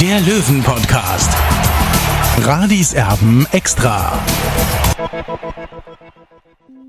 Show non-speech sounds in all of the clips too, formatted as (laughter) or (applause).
der Löwen-Podcast. Radis Erben extra.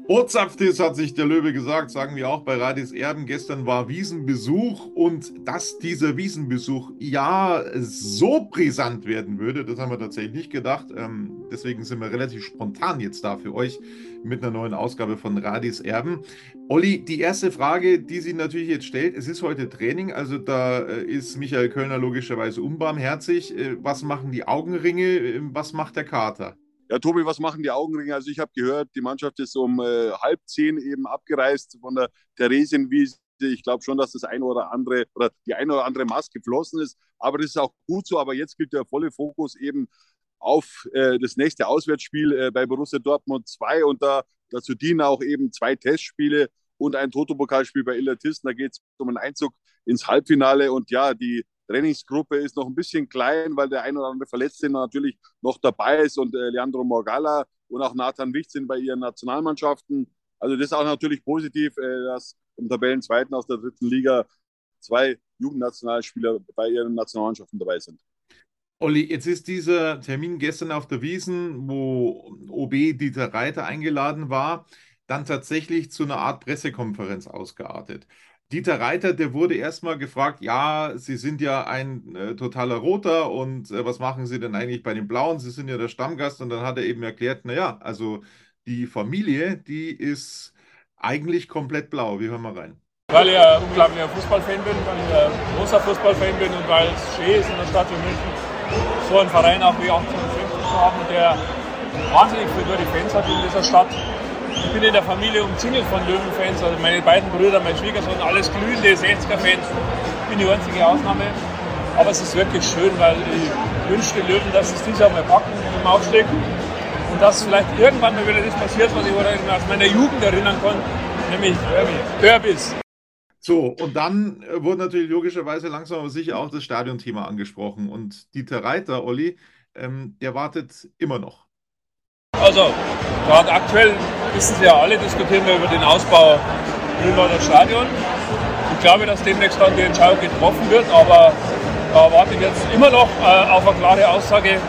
Botshaftes hat sich der Löwe gesagt, sagen wir auch bei Radis Erben. Gestern war Wiesenbesuch und dass dieser Wiesenbesuch ja so brisant werden würde, das haben wir tatsächlich nicht gedacht. Ähm, deswegen sind wir relativ spontan jetzt da für euch mit einer neuen Ausgabe von Radis Erben. Olli, die erste Frage, die sich natürlich jetzt stellt, es ist heute Training, also da äh, ist Michael Kölner logischerweise unbarmherzig. Äh, was machen die Augenringe? Äh, Was macht der Kater? Ja, Tobi, was machen die Augenringe? Also ich habe gehört, die Mannschaft ist um äh, halb zehn eben abgereist von der Theresienwiese. Ich glaube schon, dass das eine oder andere oder die eine oder andere Maske geflossen ist. Aber das ist auch gut so. Aber jetzt gilt der volle Fokus eben auf äh, das nächste Auswärtsspiel äh, bei Borussia Dortmund 2 und da, dazu dienen auch eben zwei Testspiele und ein Toto-Pokalspiel bei Illertisten. Da geht es um einen Einzug ins Halbfinale und ja, die Trainingsgruppe ist noch ein bisschen klein, weil der ein oder andere Verletzte natürlich noch dabei ist und äh, Leandro Morgalla und auch Nathan Wicht sind bei ihren Nationalmannschaften. Also das ist auch natürlich positiv, äh, dass im Tabellenzweiten aus der dritten Liga zwei Jugendnationalspieler bei ihren Nationalmannschaften dabei sind. Olli, jetzt ist dieser Termin gestern auf der Wiesen, wo OB Dieter Reiter eingeladen war, dann tatsächlich zu einer Art Pressekonferenz ausgeartet. Dieter Reiter, der wurde erstmal gefragt, ja, Sie sind ja ein äh, totaler Roter und äh, was machen Sie denn eigentlich bei den Blauen? Sie sind ja der Stammgast und dann hat er eben erklärt, naja, also die Familie, die ist eigentlich komplett blau. Wir hören mal rein. Weil ich ein unglaublicher Fußballfan bin, weil ich ein großer Fußballfan bin und weil es schön ist in der Stadt wie München, so einen Verein auch wie 1850 zu haben, der wahnsinnig viele gute Fans hat in dieser Stadt. Ich bin in der Familie umzingelt von Löwenfans, also meine beiden Brüder, mein Schwiegersohn, alles glühende 60er-Fans. Ich bin die einzige Ausnahme. Aber es ist wirklich schön, weil ich wünsche den Löwen, dass sie es dieses Jahr mal packen im Aufstieg. Und dass vielleicht irgendwann mal wieder das passiert, was ich aus meiner Jugend erinnern kann, nämlich Derbys. So, und dann wurde natürlich logischerweise langsam aber sicher auch das Stadionthema angesprochen. Und Dieter Reiter, Olli, ähm, der wartet immer noch. Also, gerade aktuell wissen Sie ja alle, diskutieren wir über den Ausbau Grünwalder Stadion. Ich glaube, dass demnächst dann die Entscheidung getroffen wird, aber da warte ich jetzt immer noch äh, auf eine klare Aussage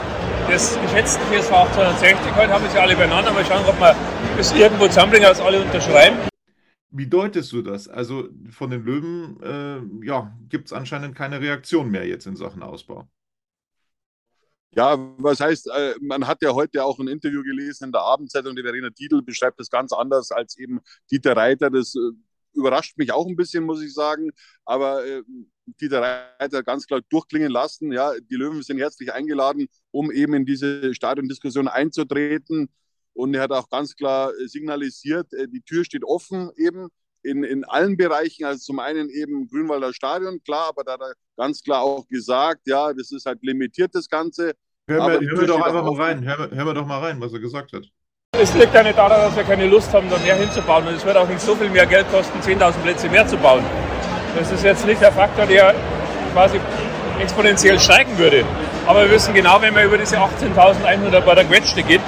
des geschätzten TSV 1860. Heute haben wir sie alle beieinander. Mal schauen, ob wir das irgendwo zusammenbringen, dass alle unterschreiben. Wie deutest du das? Also von den Löwen äh, ja, gibt es anscheinend keine Reaktion mehr jetzt in Sachen Ausbau. Ja, was heißt, äh, man hat ja heute auch ein Interview gelesen in der Abendzeitung, die Verena Titel beschreibt das ganz anders als eben Dieter Reiter. Das äh, überrascht mich auch ein bisschen, muss ich sagen. Aber äh, Dieter Reiter ganz klar durchklingen lassen. Ja, die Löwen sind herzlich eingeladen, um eben in diese Stadiondiskussion einzutreten. Und er hat auch ganz klar signalisiert, äh, die Tür steht offen eben in, in allen Bereichen. Also zum einen eben Grünwalder Stadion, klar, aber da hat er ganz klar auch gesagt, ja, das ist halt limitiert, das Ganze. Hören wir, hören wir doch einfach mal rein. Hören wir, hören wir doch mal rein, was er gesagt hat. Es liegt ja nicht daran, dass wir keine Lust haben, da mehr hinzubauen. Und es wird auch nicht so viel mehr Geld kosten, 10.000 Plätze mehr zu bauen. Das ist jetzt nicht der Faktor, der quasi exponentiell steigen würde. Aber wir wissen genau, wenn man über diese 18.100 bei der Quetschte geht,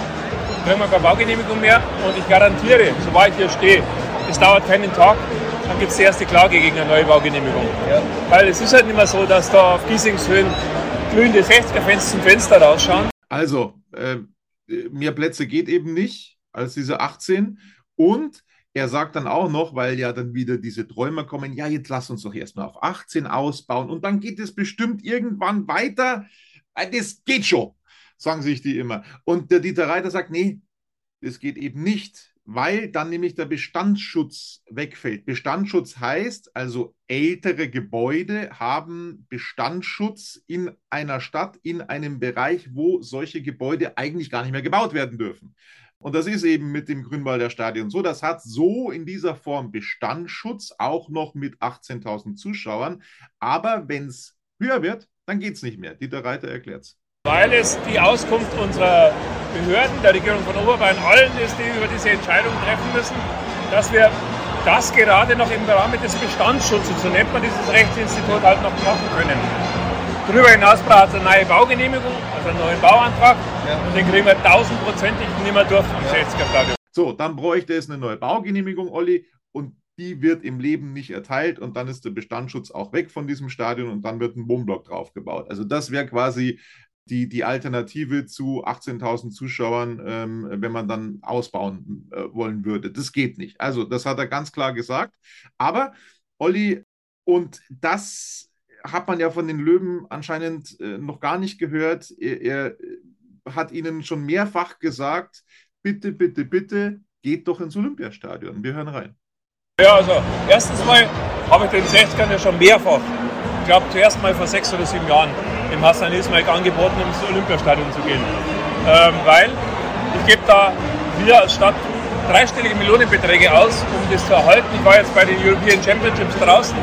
kriegen wir keine Baugenehmigung mehr. Und ich garantiere, soweit ich hier stehe, es dauert keinen Tag, dann gibt es die erste Klage gegen eine neue Baugenehmigung. Weil es ist halt nicht mehr so, dass da auf Giesingshöhen glühende 60er-Fans zum Fenster rausschauen. Also, äh, mehr Plätze geht eben nicht als diese 18. Und er sagt dann auch noch, weil ja dann wieder diese Träumer kommen, ja, jetzt lass uns doch erstmal auf 18 ausbauen und dann geht es bestimmt irgendwann weiter. Äh, Das geht schon, sagen sich die immer. Und der Dieter Reiter sagt, nee, das geht eben nicht, weil dann nämlich der Bestandsschutz wegfällt. Bestandsschutz heißt also, ältere Gebäude haben Bestandsschutz in einer Stadt, in einem Bereich, wo solche Gebäude eigentlich gar nicht mehr gebaut werden dürfen. Und das ist eben mit dem Grünwalder Stadion so. Das hat so in dieser Form Bestandsschutz, auch noch mit 18.000 Zuschauern. Aber wenn es höher wird, dann geht es nicht mehr. Dieter Reiter erklärt es. Weil es die Auskunft unserer Behörden, der Regierung von Oberbayern, allen ist, die über diese Entscheidung treffen müssen, dass wir das gerade noch im Rahmen des Bestandsschutzes, so nennt man dieses Rechtsinstitut, halt noch machen können. Darüber hinaus braucht es eine neue Baugenehmigung, also einen neuen Bauantrag. Ja. Und den kriegen wir tausendprozentig nicht mehr durch am 60er Stadion. So, dann bräuchte es eine neue Baugenehmigung, Olli, und die wird im Leben nicht erteilt und dann ist der Bestandsschutz auch weg von diesem Stadion und dann wird ein Wohnblock draufgebaut. Also das wäre quasi die, die Alternative zu 18.000 Zuschauern, ähm, wenn man dann ausbauen äh, wollen würde. Das geht nicht. Also das hat er ganz klar gesagt. Aber Olli, und das hat man ja von den Löwen anscheinend äh, noch gar nicht gehört. Er, er hat ihnen schon mehrfach gesagt, bitte, bitte, bitte, geht doch ins Olympiastadion. Wir hören rein. Ja, also erstens mal habe ich den 60ern ja schon mehrfach, ich glaube zuerst mal vor sechs oder sieben Jahren, im Hassan Ismail angeboten, ins Olympiastadion zu gehen. Ähm, weil ich gebe da wir als Stadt dreistellige Millionenbeträge aus, um das zu erhalten. Ich war jetzt bei den European Championships draußen,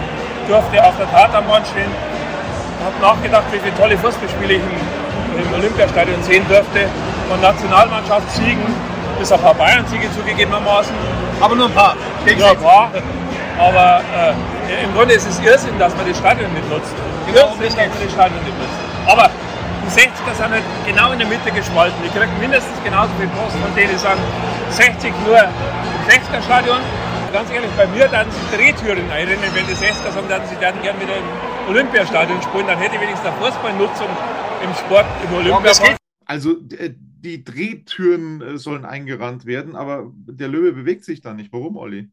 durfte auf der Tatanbahn stehen, habe nachgedacht, wie viele tolle Fußballspiele ich im, im Olympiastadion sehen durfte. Von Nationalmannschaftssiegen bis auf ein paar Bayern-Siege zugegebenermaßen. Aber nur ein paar. Ja, ein paar. Aber äh, im Grunde ist es Irrsinn, dass man das Stadion nicht nutzt. Genau, Irrsinn, dass man das Stadion nicht nutzt. Aber die 60er sind halt genau in der Mitte gespalten. Die kriegen mindestens genauso viel Post von denen, die sagen, 60 nur im 60er Stadion. Ganz ehrlich, bei mir dann sie Drehtüren einrennen, wenn die 60er sagen, dann sie werden gerne wieder im Olympiastadion spielen, dann hätte ich wenigstens eine Fußballnutzung im Sport, im Olympiastadion. Also äh, die Drehtüren äh, sollen eingerannt werden, aber der Löwe bewegt sich da nicht. Warum, Olli?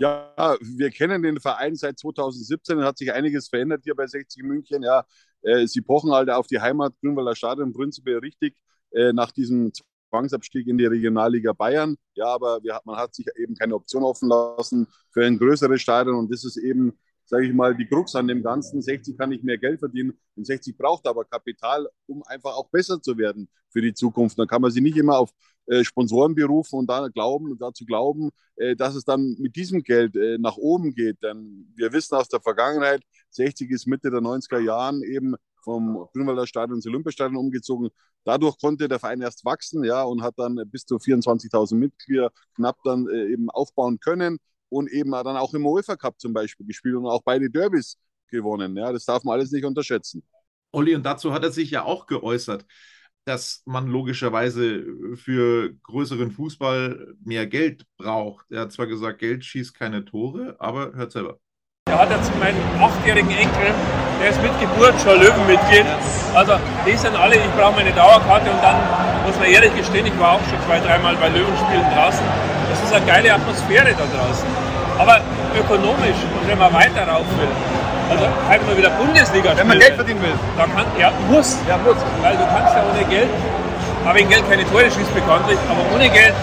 Ja, wir kennen den Verein seit 2017, hat sich einiges verändert hier bei 60 München. Ja, äh, sie pochen halt auf die Heimat Grünwalder Stadion prinzipiell richtig äh, nach diesem Zwangsabstieg in die Regionalliga Bayern. Ja, aber wir, man hat sich eben keine Option offen lassen für ein größeres Stadion und das ist eben sage ich mal, die Krux an dem Ganzen. 60 kann nicht mehr Geld verdienen und 60 braucht aber Kapital, um einfach auch besser zu werden für die Zukunft. Dann kann man sie nicht immer auf äh, Sponsoren berufen und dann glauben, dazu glauben, äh, dass es dann mit diesem Geld äh, nach oben geht. Denn wir wissen aus der Vergangenheit, 60 ist Mitte der 90er Jahren eben vom Grünwalder Stadion ins Olympiastadion umgezogen. Dadurch konnte der Verein erst wachsen, ja, und hat dann bis zu 24.000 Mitglieder knapp dann äh, eben aufbauen können und eben dann auch im UEFA Cup zum Beispiel gespielt und auch beide Derbys gewonnen. Ja, das darf man alles nicht unterschätzen. Olli, und dazu hat er sich ja auch geäußert, dass man logischerweise für größeren Fußball mehr Geld braucht. Er hat zwar gesagt, Geld schießt keine Tore, aber hört selber. Er hat jetzt meinen achtjährigen Enkel, der ist mit Geburt schon Löwenmitglied. Also die sind alle, ich brauche meine Dauerkarte und dann muss man ehrlich gestehen, ich war auch schon zwei, dreimal bei Löwenspielen draußen. Das ist eine geile Atmosphäre da draußen. Aber ökonomisch, wenn man weiter rauf will, also halt mal wieder Bundesliga Wenn man Geld verdienen will. Da kann, ja, muss. Ja, muss. Weil du kannst ja ohne Geld, aber wegen Geld keine Tore schießt bekanntlich, aber ohne Geld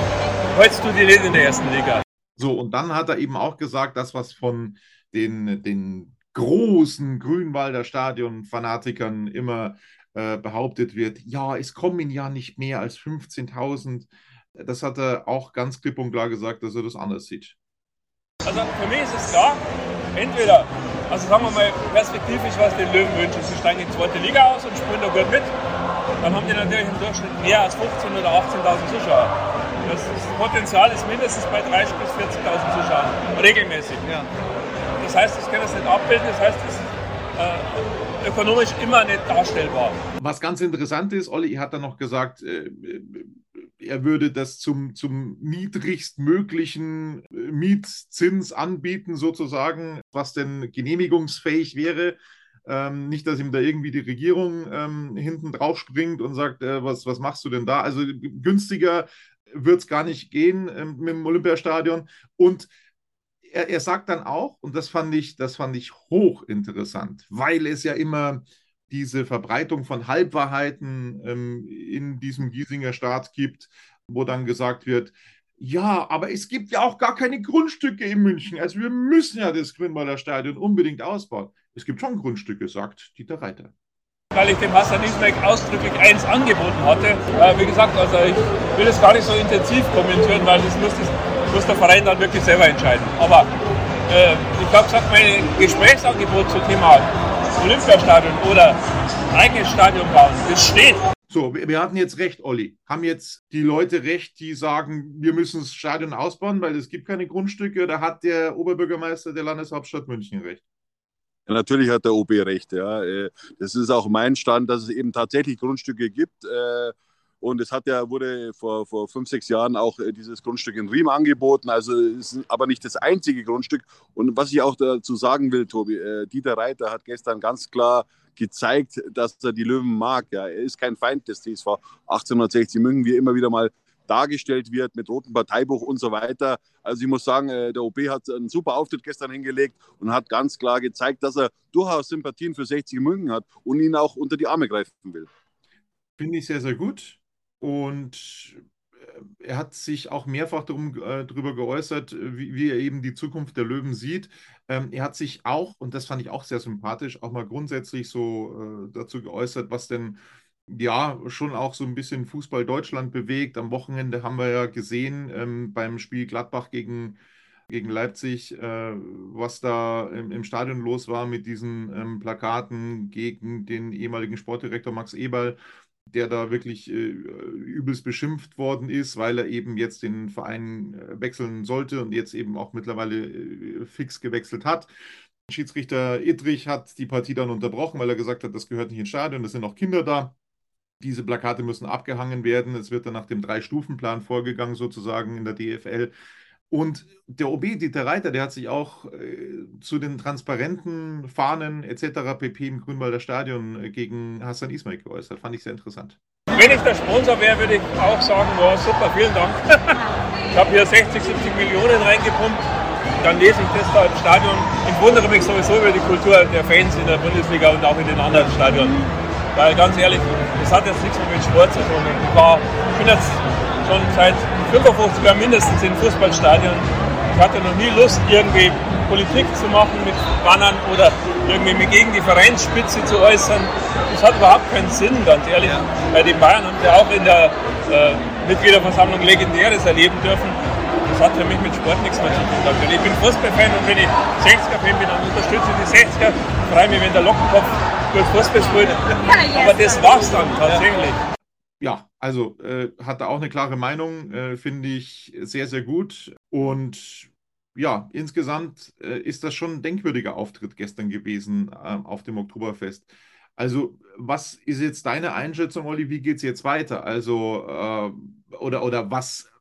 hältst du die nicht in der ersten Liga. So, und dann hat er eben auch gesagt, das, was von den, den großen Grünwalder Stadion-Fanatikern immer äh, behauptet wird, ja, es kommen ja nicht mehr als 15.000. Das hat er auch ganz klipp und klar gesagt, dass er das anders sieht. Also für mich ist es klar, entweder, also sagen wir mal perspektivisch, was den Löwen wünschen, sie steigen in die zweite Liga aus und spielen da gut mit, dann haben die natürlich im Durchschnitt mehr als 15.000 oder 18.000 Zuschauer. Das, Potenzial ist mindestens bei 30.000 bis 40.000 Zuschauern, regelmäßig. Ja. Das heißt, das kann das nicht abbilden, das heißt, das ist äh, ökonomisch immer nicht darstellbar. Was ganz interessant ist, Olli hat dann noch gesagt, äh, er würde das zum, zum niedrigstmöglichen äh, Mietzins anbieten, sozusagen, was denn genehmigungsfähig wäre. Ähm, nicht, dass ihm da irgendwie die Regierung ähm, hinten drauf springt und sagt, äh, was, was machst du denn da? Also günstiger wird es gar nicht gehen ähm, mit dem Olympiastadion. Und er, er sagt dann auch, und das fand ich, das fand ich hochinteressant, weil es ja immer diese Verbreitung von Halbwahrheiten ähm, in diesem Giesinger Staat gibt, wo dann gesagt wird, ja, aber es gibt ja auch gar keine Grundstücke in München. Also wir müssen ja das Grünwalder Stadion unbedingt ausbauen. Es gibt schon Grundstücke, sagt Dieter Reiter. Weil ich dem Hassan Ismail ausdrücklich eins angeboten hatte. Äh, wie gesagt, also ich will das gar nicht so intensiv kommentieren, weil das muss das muss der Verein dann wirklich selber entscheiden. Aber äh, ich habe gesagt, mein Gesprächsangebot zum Thema Olympiastadion oder eigenes Stadion bauen. Das steht. So, wir hatten jetzt recht, Olli. Haben jetzt die Leute recht, die sagen, wir müssen das Stadion ausbauen, weil es gibt keine Grundstücke? Oder hat der Oberbürgermeister der Landeshauptstadt München recht? Ja, natürlich hat der OB recht. Ja. Äh, das ist auch mein Stand, dass es eben tatsächlich Grundstücke gibt. Äh, und es hat ja, wurde vor, vor fünf, sechs Jahren auch äh, dieses Grundstück in Riem angeboten. Also es ist aber nicht das einzige Grundstück. Und was ich auch dazu sagen will, Tobi, Dieter Reiter hat gestern ganz klar gezeigt, dass er die Löwen mag. Ja. Er ist kein Feind des TSV 1860 München, wie immer wieder mal dargestellt wird mit rotem Parteibuch und so weiter. Also ich muss sagen, äh, der OB hat einen super Auftritt gestern hingelegt und hat ganz klar gezeigt, dass er durchaus Sympathien für 60 München hat und ihn auch unter die Arme greifen will. Finde ich sehr, sehr gut. Und äh, er hat sich auch mehrfach darum, äh, darüber geäußert, wie, wie, er eben die Zukunft der Löwen sieht. Ähm, er hat sich auch, und das fand ich auch sehr sympathisch, auch mal grundsätzlich so äh, dazu geäußert, was denn ja schon auch so ein bisschen Fußball Deutschland bewegt. Am Wochenende haben wir ja gesehen ähm, beim Spiel Gladbach gegen, gegen Leipzig, äh, was da im, im, Stadion los war mit diesen ähm, Plakaten gegen den ehemaligen Sportdirektor Max Eberl, der da wirklich äh, übelst beschimpft worden ist, weil er eben jetzt den Verein äh, wechseln sollte und jetzt eben auch mittlerweile äh, fix gewechselt hat. Schiedsrichter Idrich hat die Partie dann unterbrochen, weil er gesagt hat, das gehört nicht ins Stadion, es sind noch Kinder da. Diese Plakate müssen abgehangen werden. Es wird dann nach dem Drei-Stufen-Plan vorgegangen, sozusagen in der DFL. Und der OB, Dieter Reiter, der hat sich auch äh, zu den transparenten Fahnen etc. pp. im Grünwalder Stadion äh, gegen Hassan Ismail geäußert. Fand ich sehr interessant. Wenn ich der Sponsor wäre, würde ich auch sagen, wow, super, vielen Dank. (laughs) ich habe hier 60, 70 Millionen reingepumpt. Dann lese ich das da im Stadion. Ich wundere mich sowieso über die Kultur der Fans in der Bundesliga und auch in den anderen Stadionen. Weil ganz ehrlich, das hat jetzt nichts mehr mit Sport zu tun. Ich, war, ich bin jetzt schon seit 55 Jahren mindestens in Fußballstadien. Ich hatte noch nie Lust, irgendwie Politik zu machen mit Bannern oder irgendwie mich gegen die Vereinsspitze zu äußern. Das hat überhaupt keinen Sinn, ganz ehrlich. Bei den Bayern haben wir auch in der äh, Mitgliederversammlung Legendäres erleben dürfen. Das hat für mich mit Sport nichts mehr zu tun. Ich bin Fußballfan und wenn ich 60er-Fan bin, dann unterstütze ich die 60er. Freue mich, wenn der Lockenkopf gut Fußball spielt. Aber das war's dann tatsächlich. Ja, also äh, hat er auch eine klare Meinung, äh, finde ich sehr, sehr gut. Und ja, insgesamt äh, ist das schon ein denkwürdiger Auftritt gestern gewesen ähm, auf dem Oktoberfest. Also, was ist jetzt deine Einschätzung, Olli? Wie geht es jetzt weiter? Also, äh, oder, oder was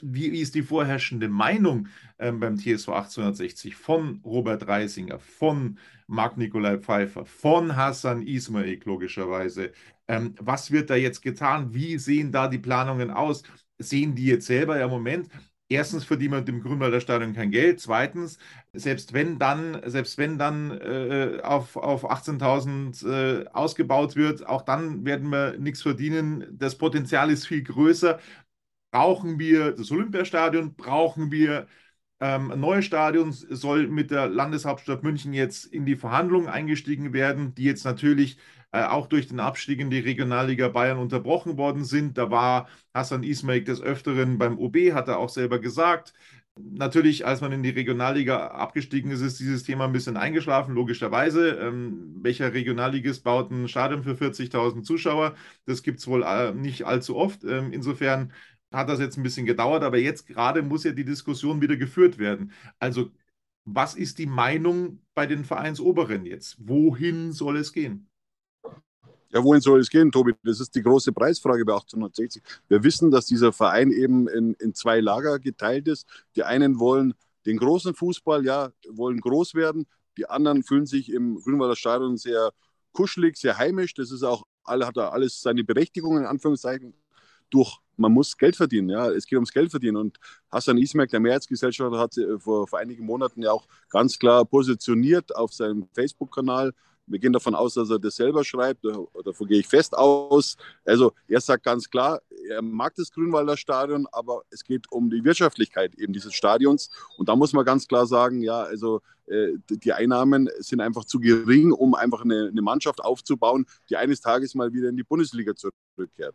wie ist die vorherrschende Meinung ähm, beim TSV 1860 von Robert Reisinger, von Marc-Nikolai Pfeiffer, von Hassan Ismail logischerweise? Ähm, was wird da jetzt getan? Wie sehen da die Planungen aus? Sehen die jetzt selber im Moment? Erstens verdient man dem Grünwalder Stadion kein Geld. Zweitens, selbst wenn dann, selbst wenn dann äh, auf, auf 18.000 äh, ausgebaut wird, auch dann werden wir nichts verdienen. Das Potenzial ist viel größer brauchen wir das Olympiastadion, brauchen wir ähm, ein neues Stadion, soll mit der Landeshauptstadt München jetzt in die Verhandlungen eingestiegen werden, die jetzt natürlich äh, auch durch den Abstieg in die Regionalliga Bayern unterbrochen worden sind. Da war Hassan Ismail des Öfteren beim OB, hat er auch selber gesagt. Natürlich, als man in die Regionalliga abgestiegen ist, ist dieses Thema ein bisschen eingeschlafen, logischerweise. Ähm, welcher Regionalligist baut ein Stadion für 40.000 Zuschauer? Das gibt es wohl äh, nicht allzu oft. Ähm, insofern hat das jetzt ein bisschen gedauert, aber jetzt gerade muss ja die Diskussion wieder geführt werden. Also, was ist die Meinung bei den Vereinsoberen jetzt? Wohin soll es gehen? Ja, wohin soll es gehen, Tobi? Das ist die große Preisfrage bei 1860. Wir wissen, dass dieser Verein eben in, in zwei Lager geteilt ist. Die einen wollen den großen Fußball, ja, wollen groß werden. Die anderen fühlen sich im Grünwalder Stadion sehr kuschelig, sehr heimisch. Das ist auch, hat da alles seine Berechtigung, in Anführungszeichen durch, man muss Geld verdienen, ja, es geht ums Geld verdienen und Hassan Ismail, der Mehrheitsgesellschafter, hat äh, vor, vor einigen Monaten ja auch ganz klar positioniert auf seinem Facebook-Kanal. Wir gehen davon aus, dass er das selber schreibt, davon gehe ich fest aus. Also er sagt ganz klar, er mag das Grünwalder Stadion, aber es geht um die Wirtschaftlichkeit eben dieses Stadions. Und da muss man ganz klar sagen, ja, also äh, die Einnahmen sind einfach zu gering, um einfach eine, eine Mannschaft aufzubauen, die eines Tages mal wieder in die Bundesliga zurückkehrt.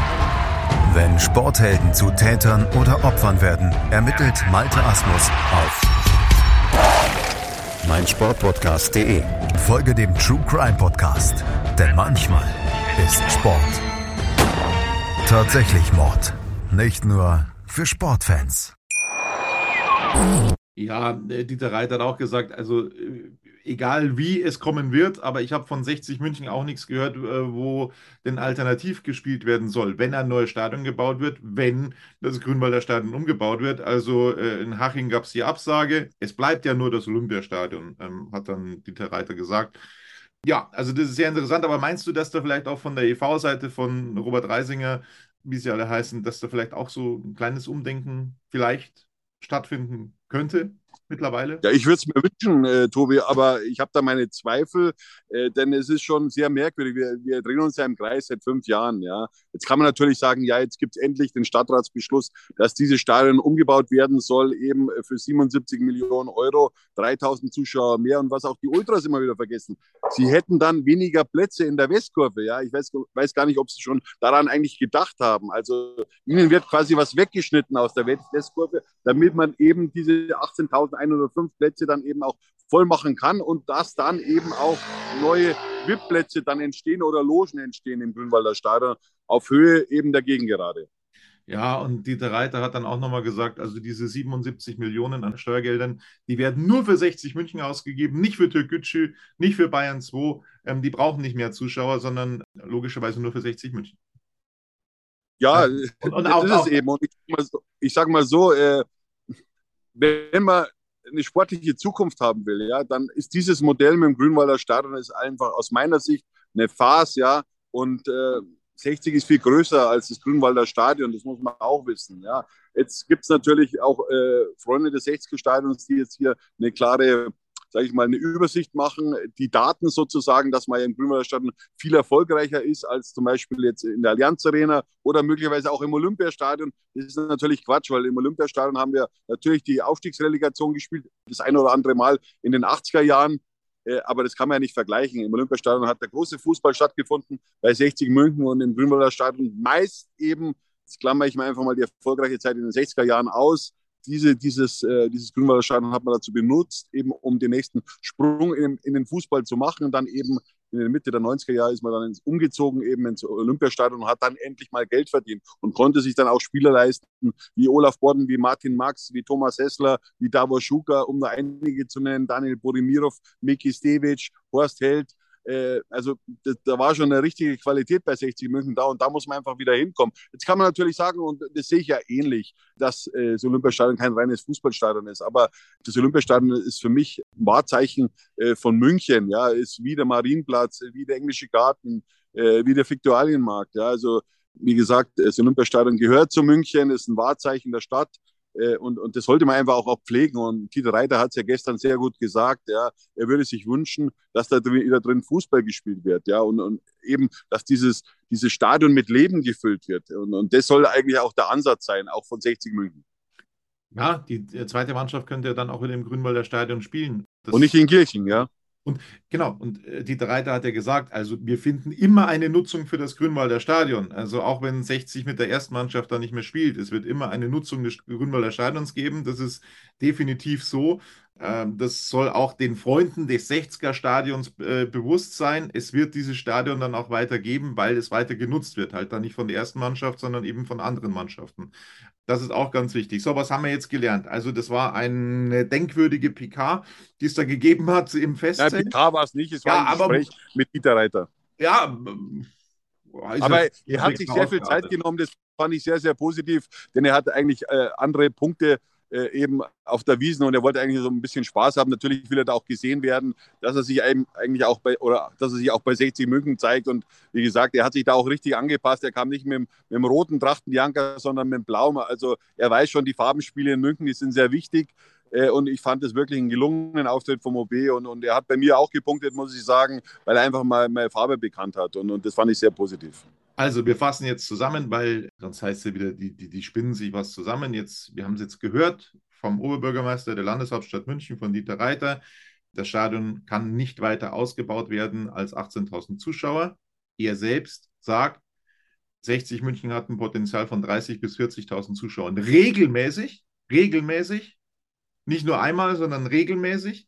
Wenn Sporthelden zu Tätern oder Opfern werden, ermittelt Malte Asmus auf meinsportpodcast.de. Folge dem True Crime Podcast, denn manchmal ist Sport tatsächlich Mord. Nicht nur für Sportfans. Ja, äh, Dieter Reiter hat auch gesagt, also äh, egal wie es kommen wird, aber ich habe von 60 München auch nichts gehört, äh, wo denn alternativ gespielt werden soll, wenn ein neues Stadion gebaut wird, wenn das Grünwalder Stadion umgebaut wird. Also äh, in Haching gab es die Absage, es bleibt ja nur das Olympiastadion, ähm, hat dann Dieter Reiter gesagt. Ja, also das ist sehr interessant, aber meinst du, dass da vielleicht auch von der EV-Seite von Robert Reisinger, wie sie alle heißen, dass da vielleicht auch so ein kleines Umdenken vielleicht stattfinden könnte? Mittlerweile? Ja, ich würde es mir wünschen, äh, Tobi, aber ich habe da meine Zweifel, äh, denn es ist schon sehr merkwürdig. Wir, wir drehen uns ja im Kreis seit fünf Jahren. Ja. Jetzt kann man natürlich sagen, ja, jetzt gibt es endlich den Stadtratsbeschluss, dass dieses Stadion umgebaut werden soll, eben für 77 Millionen Euro, 3000 Zuschauer mehr und was auch die Ultras immer wieder vergessen. Sie hätten dann weniger Plätze in der Westkurve. Ja. Ich weiß, weiß gar nicht, ob sie schon daran eigentlich gedacht haben. Also ihnen wird quasi was weggeschnitten aus der Westkurve, damit man eben diese 18.000 105 Plätze dann eben auch voll machen kann und dass dann eben auch neue VIP-Plätze dann entstehen oder Logen entstehen im Grünwalder Stadion auf Höhe eben der Gegengerade. Ja, und Dieter Reiter hat dann auch nochmal gesagt, also diese 77 Millionen an Steuergeldern, die werden nur für 60 München ausgegeben, nicht für Türkgücü, nicht für Bayern 2. Ähm, die brauchen nicht mehr Zuschauer, sondern logischerweise nur für 60 München. Ja, und, und das auch, ist es eben. Und ich sage mal so, äh, wenn man eine sportliche Zukunft haben will, ja, dann ist dieses Modell mit dem Grünwalder Stadion ist einfach aus meiner Sicht eine Farce, ja, und äh, 60 ist viel größer als das Grünwalder Stadion, das muss man auch wissen, ja. Jetzt gibt es natürlich auch äh, Freunde des 60er Stadions, die jetzt hier eine klare sage ich mal, eine Übersicht machen, die Daten sozusagen, dass man im Grünwalder Stadion viel erfolgreicher ist als zum Beispiel jetzt in der Allianz Arena oder möglicherweise auch im Olympiastadion. Das ist natürlich Quatsch, weil im Olympiastadion haben wir natürlich die Aufstiegsrelegation gespielt, das ein oder andere Mal in den 80er Jahren. Äh, aber das kann man ja nicht vergleichen. Im Olympiastadion hat der große Fußball stattgefunden, bei 60 München und im Grünwalder Stadion meist eben, jetzt klammere ich mir einfach mal die erfolgreiche Zeit in den 60er Jahren aus, diese, dieses, äh, dieses Grünwalder Stadion hat man dazu benutzt, eben um den nächsten Sprung in, in den Fußball zu machen. Und dann eben in der Mitte der 90er Jahre ist man dann umgezogen eben ins Olympiastadion und hat dann endlich mal Geld verdient und konnte sich dann auch Spieler leisten, wie Olaf Borden, wie Martin Max, wie Thomas Hessler, wie Davor Schuka, um nur einige zu nennen, Daniel Borimirov, Miki Stevic, Horst Held, also da, war schon eine richtige Qualität bei 60 München da und da muss man einfach wieder hinkommen. Jetzt kann man natürlich sagen, und das sehe ich ja ähnlich, dass äh, das Olympiastadion kein reines Fußballstadion ist, aber das Olympiastadion ist für mich ein Wahrzeichen äh, von München, ja, ist wie der Marienplatz, wie der Englische Garten, äh, wie der Viktualienmarkt, ja, also wie gesagt, das Olympiastadion gehört zu München, ist ein Wahrzeichen der Stadt. äh, und, und das sollte man einfach auch, auch pflegen. Und Tito Reiter hat es ja gestern sehr gut gesagt, ja, er würde sich wünschen, dass da wieder drin Fußball gespielt wird, ja, und, und eben, dass dieses, dieses Stadion mit Leben gefüllt wird. Und, und das soll eigentlich auch der Ansatz sein, auch von 60 München. Ja, die, die zweite Mannschaft könnte ja dann auch wieder im Grünwalder Stadion spielen. Das und nicht in Kirchen, ja. Und genau, und äh, Dieter Reiter hat ja gesagt, also wir finden immer eine Nutzung für das Grünwalder Stadion. Also auch wenn 60 mit der ersten Mannschaft da nicht mehr spielt, es wird immer eine Nutzung des Grünwalder Stadions geben. Das ist definitiv so. Ähm, das soll auch den Freunden des 60er Stadions äh, bewusst sein. Es wird dieses Stadion dann auch weiter geben, weil es weiter genutzt wird. Halt dann nicht von der ersten Mannschaft, sondern eben von anderen Mannschaften. Das ist auch ganz wichtig. So, was haben wir jetzt gelernt? Also, das war eine denkwürdige PK, die es da gegeben hat im Festzelt. Ja, PK war es nicht, es war ja, ein Gespräch aber, mit Dieter Reiter. Ja, aber er hat sich sehr viel Zeit genommen, das fand ich sehr, sehr positiv, denn er hat eigentlich äh, andere Punkte äh, eben auf der Wiesen und er wollte eigentlich so ein bisschen Spaß haben. Natürlich will er da auch gesehen werden, dass er sich eigentlich auch bei oder dass er sich auch bei 60 München zeigt. Und wie gesagt, er hat sich da auch richtig angepasst. Er kam nicht mit, mit dem roten Trachtenjanker, sondern mit dem blauen. Also er weiß schon, die Farbenspiele in München, die sind sehr wichtig. Äh, und ich fand es wirklich einen gelungenen Auftritt vom OB. Und, und er hat bei mir auch gepunktet, muss ich sagen, weil er einfach mal meine Farbe bekannt hat. Und, und das fand ich sehr positiv. Also, wir fassen jetzt zusammen, weil sonst heißt es ja wieder, die, die, die spinnen sich was zusammen. Jetzt, wir haben es jetzt gehört vom Oberbürgermeister der Landeshauptstadt München, von Dieter Reiter. Das Stadion kann nicht weiter ausgebaut werden als 18.000 Zuschauer. Er selbst sagt, 60 München hat ein Potenzial von 30.000 bis 40.000 Zuschauern. Regelmäßig, regelmäßig, nicht nur einmal, sondern regelmäßig.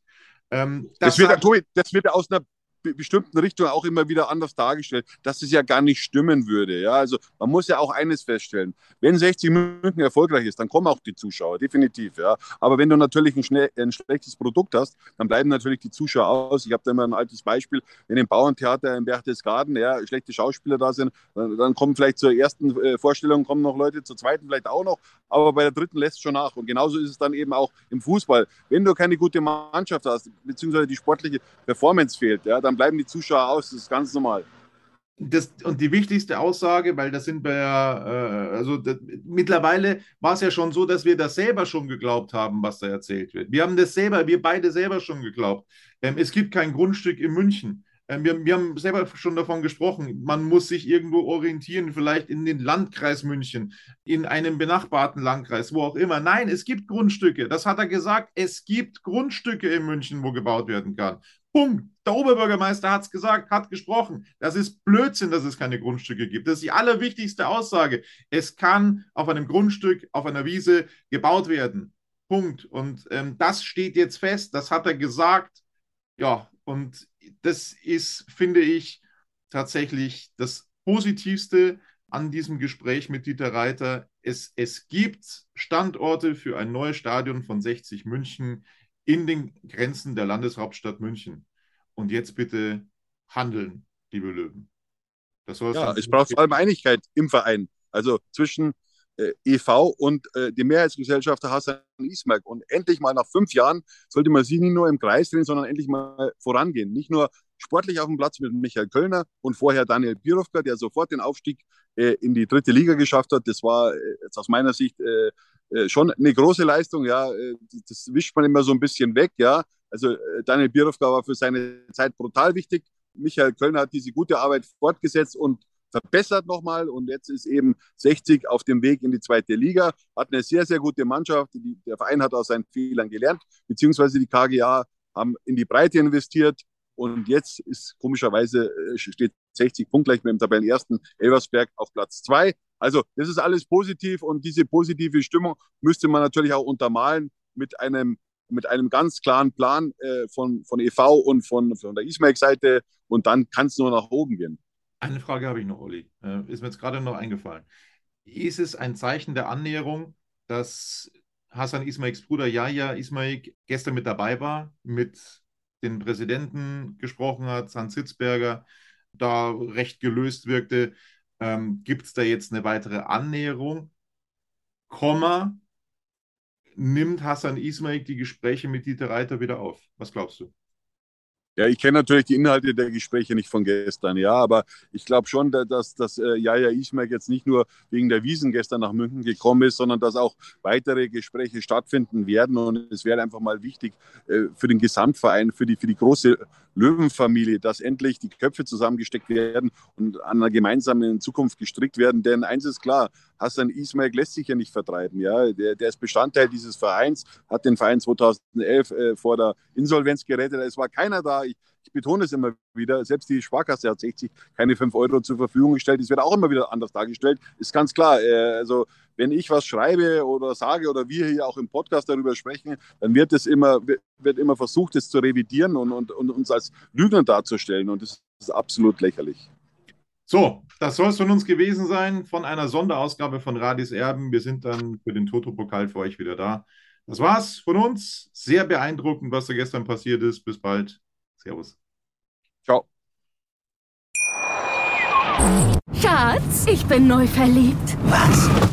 Ähm, das, das, wird, das wird aus einer bestimmten Richtungen auch immer wieder anders dargestellt, dass es ja gar nicht stimmen würde. Ja, also man muss ja auch eines feststellen: Wenn 60 München erfolgreich ist, dann kommen auch die Zuschauer, definitiv. Ja, aber wenn du natürlich ein, schnell, ein schlechtes Produkt hast, dann bleiben natürlich die Zuschauer aus. Ich habe da immer ein altes Beispiel: Wenn im Bauerntheater in Berchtesgaden ja schlechte Schauspieler da sind, dann, dann kommen vielleicht zur ersten äh, Vorstellung kommen noch Leute, zur zweiten vielleicht auch noch, aber bei der dritten lässt schon nach. Und genauso ist es dann eben auch im Fußball. Wenn du keine gute Mannschaft hast, beziehungsweise die sportliche Performance fehlt, ja, dann dann bleiben die Zuschauer aus. Das ist ganz normal. Das, und die wichtigste Aussage, weil das sind wir ja, äh, also das, mittlerweile war es ja schon so, dass wir das selber schon geglaubt haben, was da erzählt wird. Wir haben das selber, wir beide selber schon geglaubt. Ähm, es gibt kein Grundstück in München. Ähm, wir, wir, haben selber schon davon gesprochen, man muss sich irgendwo orientieren, vielleicht in den Landkreis München, in einem benachbarten Landkreis, wo auch immer. Nein, es gibt Grundstücke. Das hat er gesagt. Es gibt Grundstücke in München, wo gebaut werden kann. Punkt. Der Oberbürgermeister hat es gesagt, hat gesprochen. Das ist Blödsinn, dass es keine Grundstücke gibt. Das ist die allerwichtigste Aussage. Es kann auf einem Grundstück, auf einer Wiese gebaut werden. Punkt. Und ähm, das steht jetzt fest. Das hat er gesagt. Ja, und das ist, finde ich, tatsächlich das Positivste an diesem Gespräch mit Dieter Reiter. Es, es gibt Standorte für ein neues Stadion von 60 München in den Grenzen der Landeshauptstadt München. Und jetzt bitte handeln, liebe Löwen. Das soll ja, es braucht vor allem Einigkeit im Verein. Also zwischen äh, EV und äh, die Mehrheitsgesellschaft Hassan Ismail. Und endlich mal nach fünf Jahren sollte man sich nicht nur im Kreis drehen, sondern endlich mal vorangehen. Nicht nur sportlich auf dem Platz mit Michael Kölner und vorher Daniel Birovka, der sofort den Aufstieg äh, in die dritte Liga geschafft hat. Das war äh, jetzt aus meiner Sicht äh, schon eine große Leistung. Ja, das wischt man immer so ein bisschen weg. Ja, also Daniel Birovka war für seine Zeit brutal wichtig. Michael Kölner hat diese gute Arbeit fortgesetzt und verbessert nochmal und jetzt ist eben 60 auf dem Weg in die zweite Liga, hat eine sehr, sehr gute Mannschaft. Der Verein hat aus seinen Fehlern gelernt, beziehungsweise die KGA haben in die Breite investiert und jetzt ist komischerweise äh, steht 60 punktgleich mit dem Tabellenersten Elversberg auf Platz zwei. Also das ist alles positiv und diese positive Stimmung müsste man natürlich auch untermalen mit einem mit einem ganz klaren Plan äh, von, von EV und von, von der Ismail-Seite und dann kann es nur nach oben gehen. Eine Frage habe ich noch, Olli. Äh, ist mir jetzt gerade noch eingefallen. Ist es ein Zeichen der Annäherung, dass Hassan Ismaiks Bruder Yahya Ismaik gestern mit dabei war, mit dem Präsidenten gesprochen hat, Hans Hitzberger, da recht gelöst wirkte? Ähm, Gibt es da jetzt eine weitere Annäherung? Komma, nimmt Hassan Ismaik die Gespräche mit Dieter Reiter wieder auf? Was glaubst du? Ja, ich kenne natürlich die Inhalte der Gespräche nicht von gestern, ja, aber ich glaube schon, dass, dass äh, Jaja Ismail jetzt nicht nur wegen der Wiesen gestern nach München gekommen ist, sondern dass auch weitere Gespräche stattfinden werden. Und es wäre einfach mal wichtig äh, für den Gesamtverein, für die, für die große Löwenfamilie, dass endlich die Köpfe zusammengesteckt werden und an einer gemeinsamen Zukunft gestrickt werden. Denn eins ist klar, Hassan Ismail lässt sich ja nicht vertreiben. Ja? Der, der ist Bestandteil dieses Vereins, hat den Verein 2011 äh, vor der Insolvenz gerettet. Es war keiner da. Ich, ich betone es immer wieder, selbst die Sparkasse hat 60 keine 5 Euro zur Verfügung gestellt. Das wird auch immer wieder anders dargestellt. Ist ganz klar. Äh, also wenn ich was schreibe oder sage oder wir hier auch im Podcast darüber sprechen, dann wird es immer, wird immer versucht, es zu revidieren und, und, und uns als Lügner darzustellen. Und das ist absolut lächerlich. So, das soll es von uns gewesen sein, von einer Sonderausgabe von Radis Erben. Wir sind dann für den Toto-Pokal für euch wieder da. Das war's von uns. Sehr beeindruckend, was da gestern passiert ist. Bis bald. Servus. Ciao. Schatz, ich bin neu verliebt. Was?